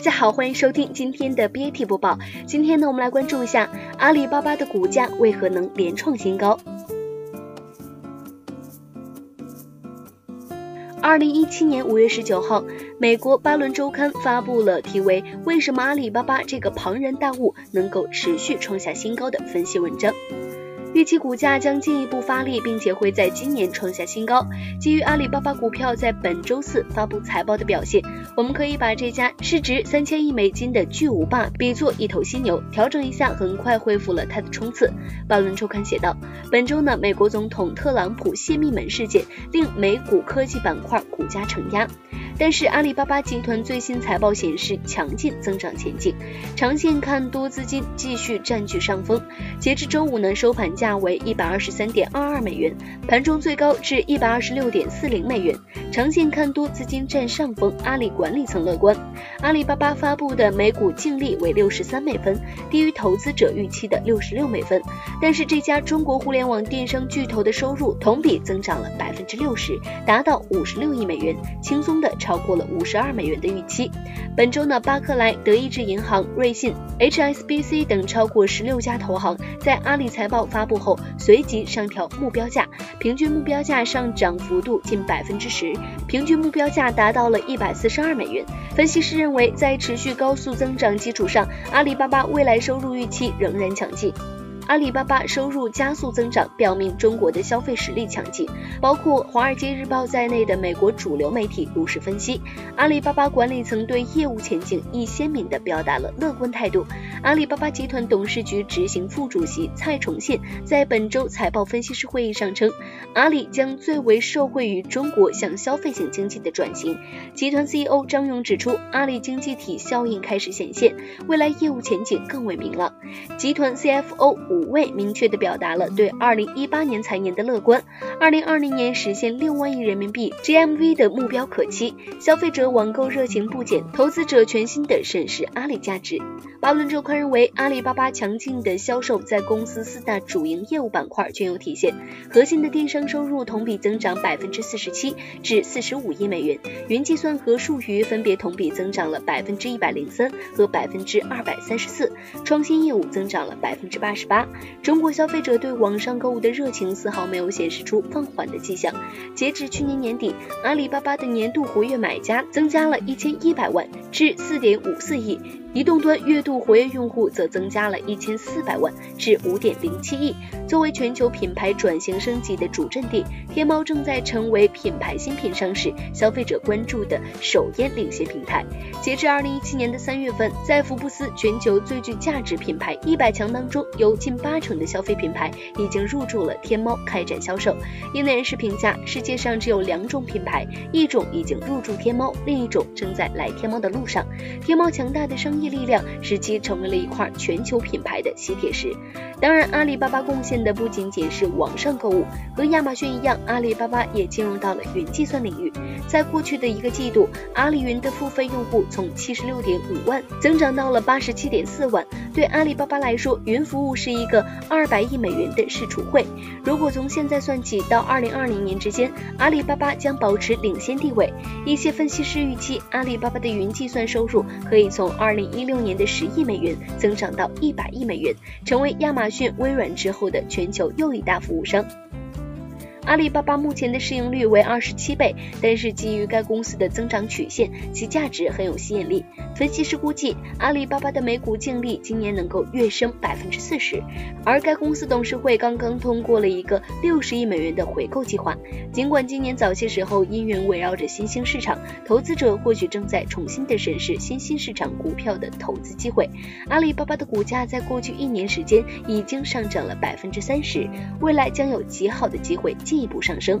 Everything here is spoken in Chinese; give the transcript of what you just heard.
大家好，欢迎收听今天的 BAT 播报。今天呢，我们来关注一下阿里巴巴的股价为何能连创新高。二零一七年五月十九号，美国巴伦周刊发布了题为《为什么阿里巴巴这个庞然大物能够持续创下新高》的分析文章。预期股价将进一步发力，并且会在今年创下新高。基于阿里巴巴股票在本周四发布财报的表现，我们可以把这家市值三千亿美金的巨无霸比作一头犀牛，调整一下，很快恢复了它的冲刺。巴伦周刊写道，本周呢，美国总统特朗普泄密门事件令美股科技板块股价承压。但是阿里巴巴集团最新财报显示强劲增长前景，长线看多资金继续占据上风。截至周五呢，收盘价为一百二十三点二二美元，盘中最高至一百二十六点四零美元。长线看多资金占上风，阿里管理层乐观。阿里巴巴发布的每股净利为六十三美分，低于投资者预期的六十六美分。但是这家中国互联网电商巨头的收入同比增长了百分之六十，达到五十六亿美元，轻松的超。过了五十二美元的预期。本周呢，巴克莱、德意志银行、瑞信、HSBC 等超过十六家投行在阿里财报发布后随即上调目标价，平均目标价上涨幅度近百分之十，平均目标价达到了一百四十二美元。分析师认为，在持续高速增长基础上，阿里巴巴未来收入预期仍然强劲。阿里巴巴收入加速增长，表明中国的消费实力强劲。包括《华尔街日报》在内的美国主流媒体如实分析，阿里巴巴管理层对业务前景亦鲜明地表达了乐观态度。阿里巴巴集团董事局执行副主席蔡崇信在本周财报分析师会议上称，阿里将最为受惠于中国向消费型经济的转型。集团 CEO 张勇指出，阿里经济体效应开始显现，未来业务前景更为明朗。集团 CFO 吴。五位明确地表达了对二零一八年财年的乐观，二零二零年实现六万亿人民币 GMV 的目标可期，消费者网购热情不减，投资者全新的审视阿里价值。巴伦周刊认为，阿里巴巴强劲的销售在公司四大主营业务板块均有体现，核心的电商收入同比增长百分之四十七至四十五亿美元，云计算和数据分别同比增长了百分之一百零三和百分之二百三十四，创新业务增长了百分之八十八。中国消费者对网上购物的热情丝毫没有显示出放缓的迹象。截至去年年底，阿里巴巴的年度活跃买家增加了一千一百万，至四点五四亿。移动端月度活跃用户则增加了一千四百万，至五点零七亿。作为全球品牌转型升级的主阵地，天猫正在成为品牌新品上市、消费者关注的首烟领先平台。截至二零一七年的三月份，在福布斯全球最具价值品牌一百强当中，有近八成的消费品牌已经入驻了天猫开展销售。业内人士评价，世界上只有两种品牌，一种已经入驻天猫，另一种正在来天猫的路上。天猫强大的商力量使其成为了一块全球品牌的吸铁石。当然，阿里巴巴贡献的不仅仅是网上购物，和亚马逊一样，阿里巴巴也进入到了云计算领域。在过去的一个季度，阿里云的付费用户从七十六点五万增长到了八十七点四万。对阿里巴巴来说，云服务是一个二百亿美元的市储会。如果从现在算起到二零二零年之间，阿里巴巴将保持领先地位。一些分析师预期，阿里巴巴的云计算收入可以从二零一六年的十亿美元增长到一百亿美元，成为亚马逊、微软之后的全球又一大服务商。阿里巴巴目前的市盈率为二十七倍，但是基于该公司的增长曲线，其价值很有吸引力。分析师估计，阿里巴巴的每股净利今年能够跃升百分之四十。而该公司董事会刚刚通过了一个六十亿美元的回购计划。尽管今年早些时候因云围绕着新兴市场，投资者或许正在重新的审视新兴市场股票的投资机会。阿里巴巴的股价在过去一年时间已经上涨了百分之三十，未来将有极好的机会。进一步上升。